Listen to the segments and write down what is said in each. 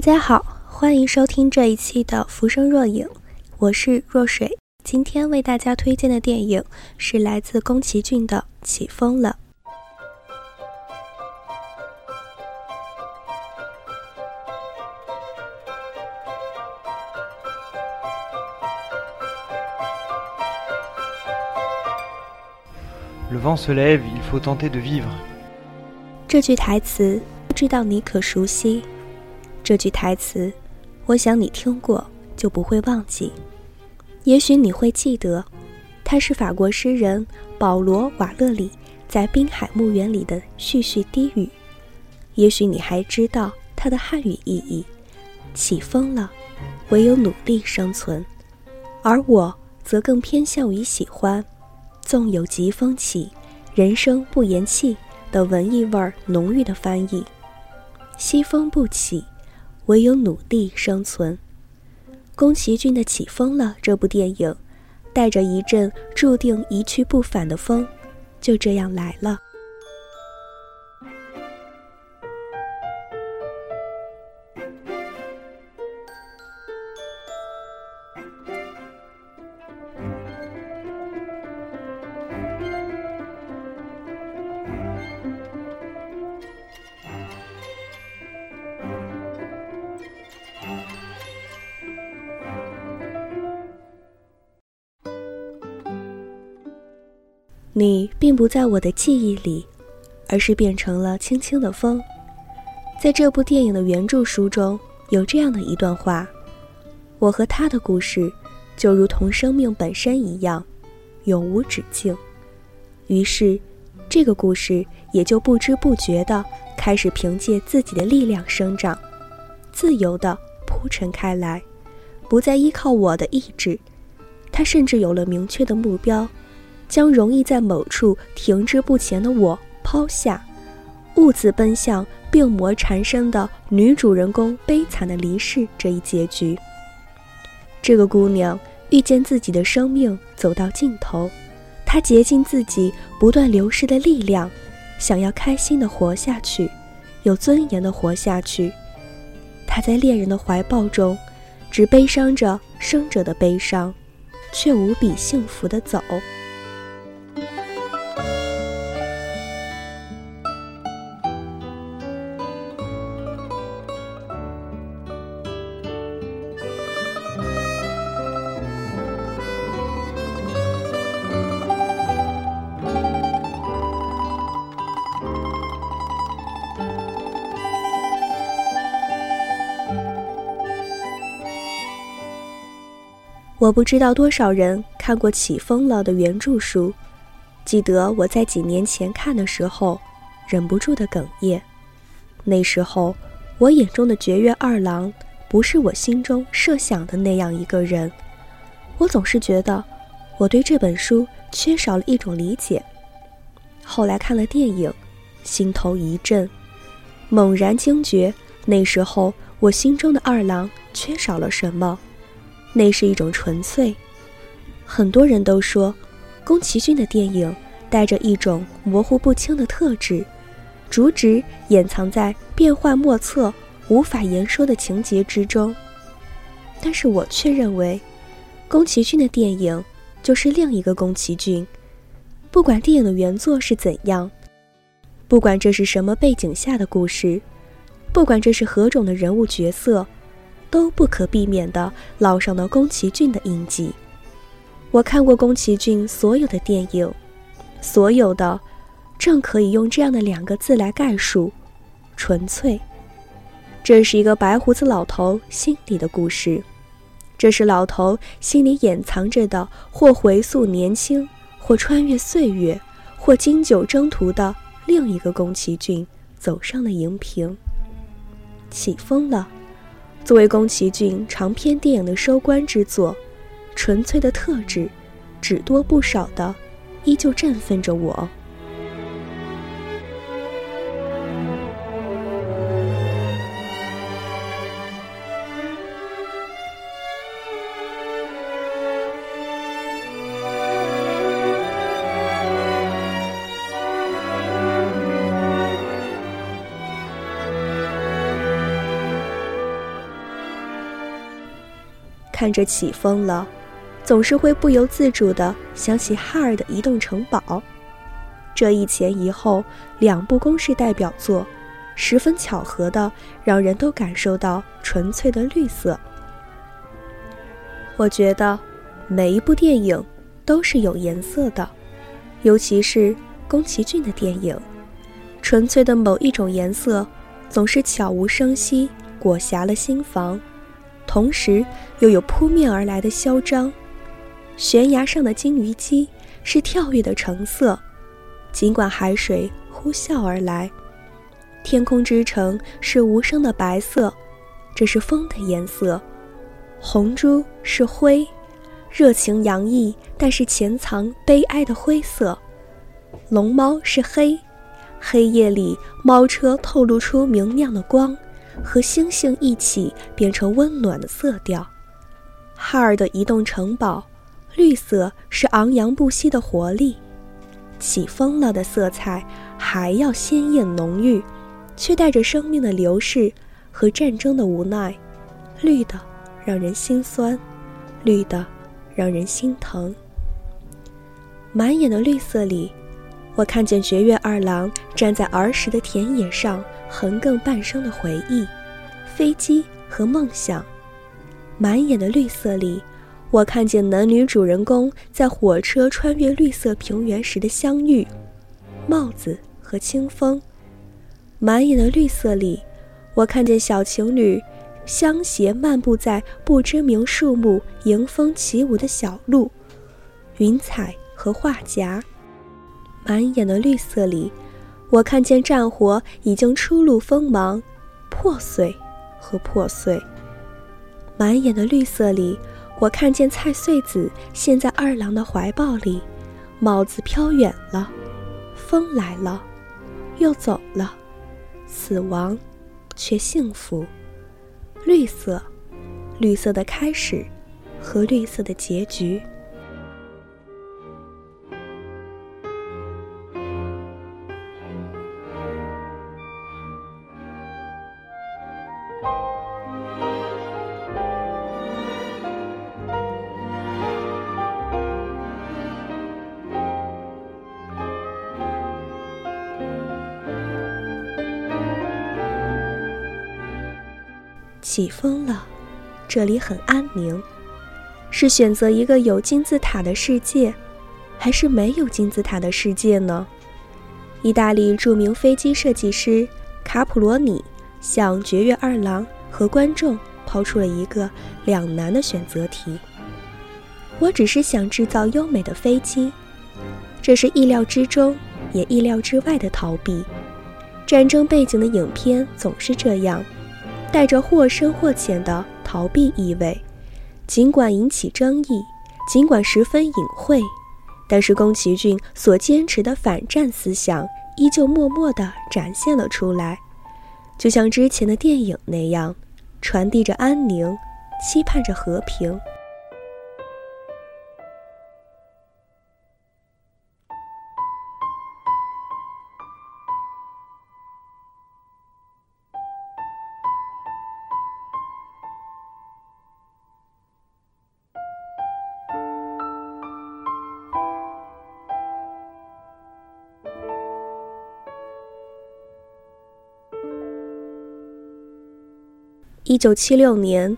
大家好，欢迎收听这一期的《浮生若影》，我是若水。今天为大家推荐的电影是来自宫崎骏的《起风了》。Le vent se lève, il faut tenter de vivre。这句台词不知道你可熟悉？这句台词，我想你听过就不会忘记。也许你会记得，它是法国诗人保罗·瓦勒里在《滨海墓园》里的絮絮低语。也许你还知道它的汉语意义：起风了，唯有努力生存。而我则更偏向于喜欢。纵有疾风起，人生不言弃的文艺味儿浓郁的翻译。西风不起，唯有努力生存。宫崎骏的《起风了》这部电影，带着一阵注定一去不返的风，就这样来了。你并不在我的记忆里，而是变成了轻轻的风。在这部电影的原著书中有这样的一段话：我和他的故事，就如同生命本身一样，永无止境。于是，这个故事也就不知不觉地开始凭借自己的力量生长，自由地铺陈开来，不再依靠我的意志。他甚至有了明确的目标。将容易在某处停滞不前的我抛下，兀自奔向病魔缠身的女主人公悲惨的离世这一结局。这个姑娘遇见自己的生命走到尽头，她竭尽自己不断流失的力量，想要开心的活下去，有尊严的活下去。她在恋人的怀抱中，只悲伤着生者的悲伤，却无比幸福的走。我不知道多少人看过《起风了》的原著书，记得我在几年前看的时候，忍不住的哽咽。那时候，我眼中的绝月二郎不是我心中设想的那样一个人。我总是觉得，我对这本书缺少了一种理解。后来看了电影，心头一震，猛然惊觉，那时候我心中的二郎缺少了什么。那是一种纯粹。很多人都说，宫崎骏的电影带着一种模糊不清的特质，主旨掩藏在变幻莫测、无法言说的情节之中。但是我却认为，宫崎骏的电影就是另一个宫崎骏。不管电影的原作是怎样，不管这是什么背景下的故事，不管这是何种的人物角色。都不可避免地烙上了宫崎骏的印记。我看过宫崎骏所有的电影，所有的，正可以用这样的两个字来概述：纯粹。这是一个白胡子老头心里的故事，这是老头心里掩藏着的，或回溯年轻，或穿越岁月，或经久征途的另一个宫崎骏走上了荧屏。起风了。作为宫崎骏长篇电影的收官之作，纯粹的特质，只多不少的，依旧振奋着我。看着起风了，总是会不由自主地想起哈尔的移动城堡。这一前一后两部公式代表作，十分巧合的让人都感受到纯粹的绿色。我觉得每一部电影都是有颜色的，尤其是宫崎骏的电影，纯粹的某一种颜色，总是悄无声息裹挟了心房，同时又有扑面而来的嚣张。悬崖上的金鱼姬是跳跃的橙色。尽管海水呼啸而来，天空之城是无声的白色，这是风的颜色。红珠是灰，热情洋溢，但是潜藏悲哀的灰色。龙猫是黑，黑夜里猫车透露出明亮的光，和星星一起变成温暖的色调。哈尔的移动城堡，绿色是昂扬不息的活力。起风了的色彩还要鲜艳浓郁，却带着生命的流逝和战争的无奈。绿的让人心酸，绿的让人心疼。满眼的绿色里，我看见绝月二郎站在儿时的田野上，横亘半生的回忆、飞机和梦想。满眼的绿色里。我看见男女主人公在火车穿越绿色平原时的相遇，帽子和清风，满眼的绿色里，我看见小情侣相携漫步在不知名树木迎风起舞的小路，云彩和画夹，满眼的绿色里，我看见战火已经初露锋芒，破碎和破碎，满眼的绿色里。我看见菜穗子陷在二郎的怀抱里，帽子飘远了，风来了，又走了，死亡，却幸福。绿色，绿色的开始，和绿色的结局。起风了，这里很安宁。是选择一个有金字塔的世界，还是没有金字塔的世界呢？意大利著名飞机设计师卡普罗尼向绝月二郎和观众抛出了一个两难的选择题。我只是想制造优美的飞机，这是意料之中也意料之外的逃避。战争背景的影片总是这样。带着或深或浅的逃避意味，尽管引起争议，尽管十分隐晦，但是宫崎骏所坚持的反战思想依旧默默地展现了出来，就像之前的电影那样，传递着安宁，期盼着和平。一九七六年，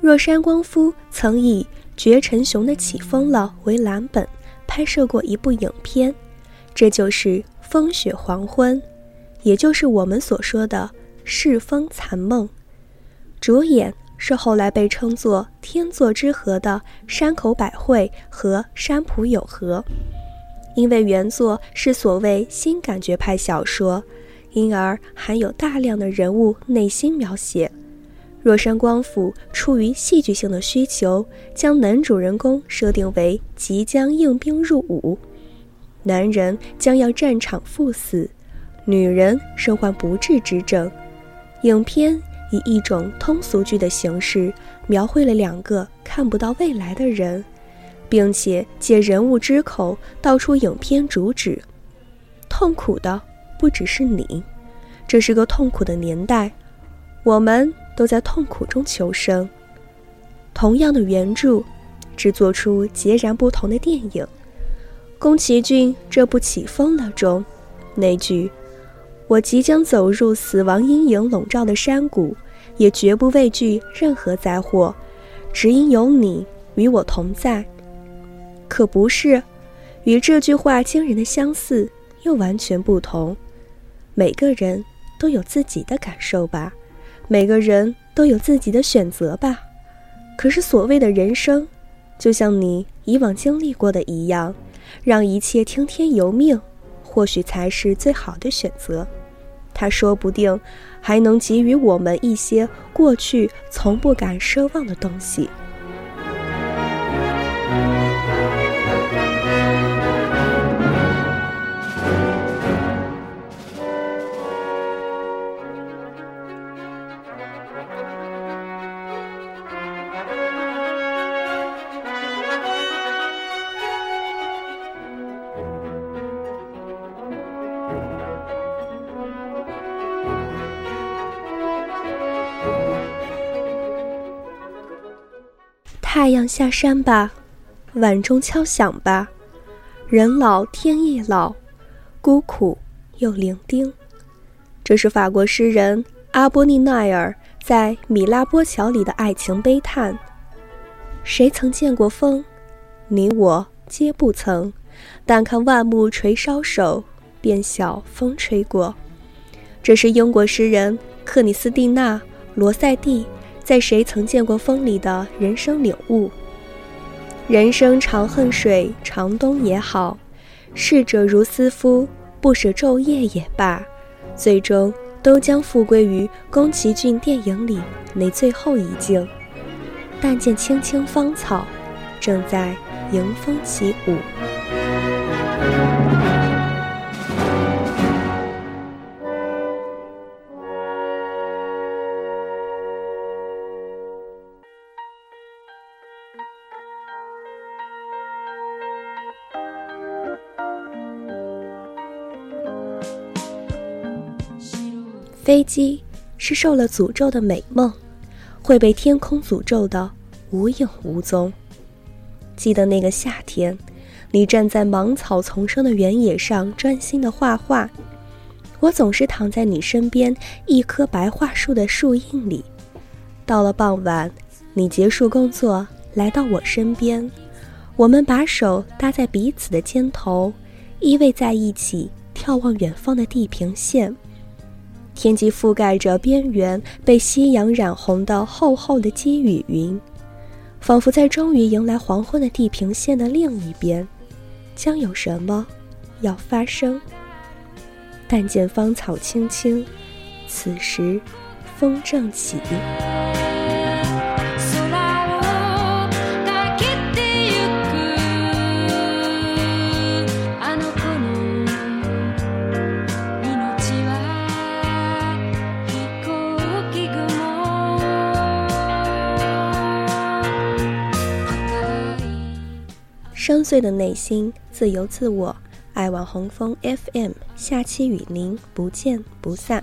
若山光夫曾以绝尘雄的起风了为蓝本拍摄过一部影片，这就是《风雪黄昏》，也就是我们所说的《世风残梦》。主演是后来被称作天作之合的山口百惠和山浦友和。因为原作是所谓新感觉派小说，因而含有大量的人物内心描写。若山光府出于戏剧性的需求，将男主人公设定为即将应兵入伍，男人将要战场赴死，女人身患不治之症。影片以一种通俗剧的形式描绘了两个看不到未来的人，并且借人物之口道出影片主旨：痛苦的不只是你，这是个痛苦的年代，我们。都在痛苦中求生。同样的原著，制作出截然不同的电影。宫崎骏这部《起风了》中，那句“我即将走入死亡阴影笼罩的山谷，也绝不畏惧任何灾祸，只因有你与我同在”，可不是，与这句话惊人的相似，又完全不同。每个人都有自己的感受吧，每个人都有自己的选择吧。可是所谓的人生，就像你以往经历过的一样。让一切听天由命，或许才是最好的选择。他说不定还能给予我们一些过去从不敢奢望的东西。太阳下山吧，碗钟敲响吧，人老天亦老，孤苦又伶仃。这是法国诗人阿波利奈尔在《米拉波桥》里的爱情悲叹。谁曾见过风？你我皆不曾。但看万木垂梢首，便晓风吹过。这是英国诗人克里斯蒂娜·罗塞蒂。在谁曾见过风里的人生领悟？人生长恨水，长东也好；逝者如斯夫，不舍昼夜也罢，最终都将复归于宫崎骏电影里那最后一境。但见青青芳草，正在迎风起舞。飞机是受了诅咒的美梦，会被天空诅咒的无影无踪。记得那个夏天，你站在芒草丛生的原野上专心的画画，我总是躺在你身边一棵白桦树的树荫里。到了傍晚，你结束工作来到我身边，我们把手搭在彼此的肩头，依偎在一起，眺望远方的地平线。天际覆盖着边缘被夕阳染红的厚厚的积雨云，仿佛在终于迎来黄昏的地平线的另一边，将有什么要发生？但见芳草青青，此时风正起。深邃的内心，自由自我，爱网红风 FM，下期与您不见不散。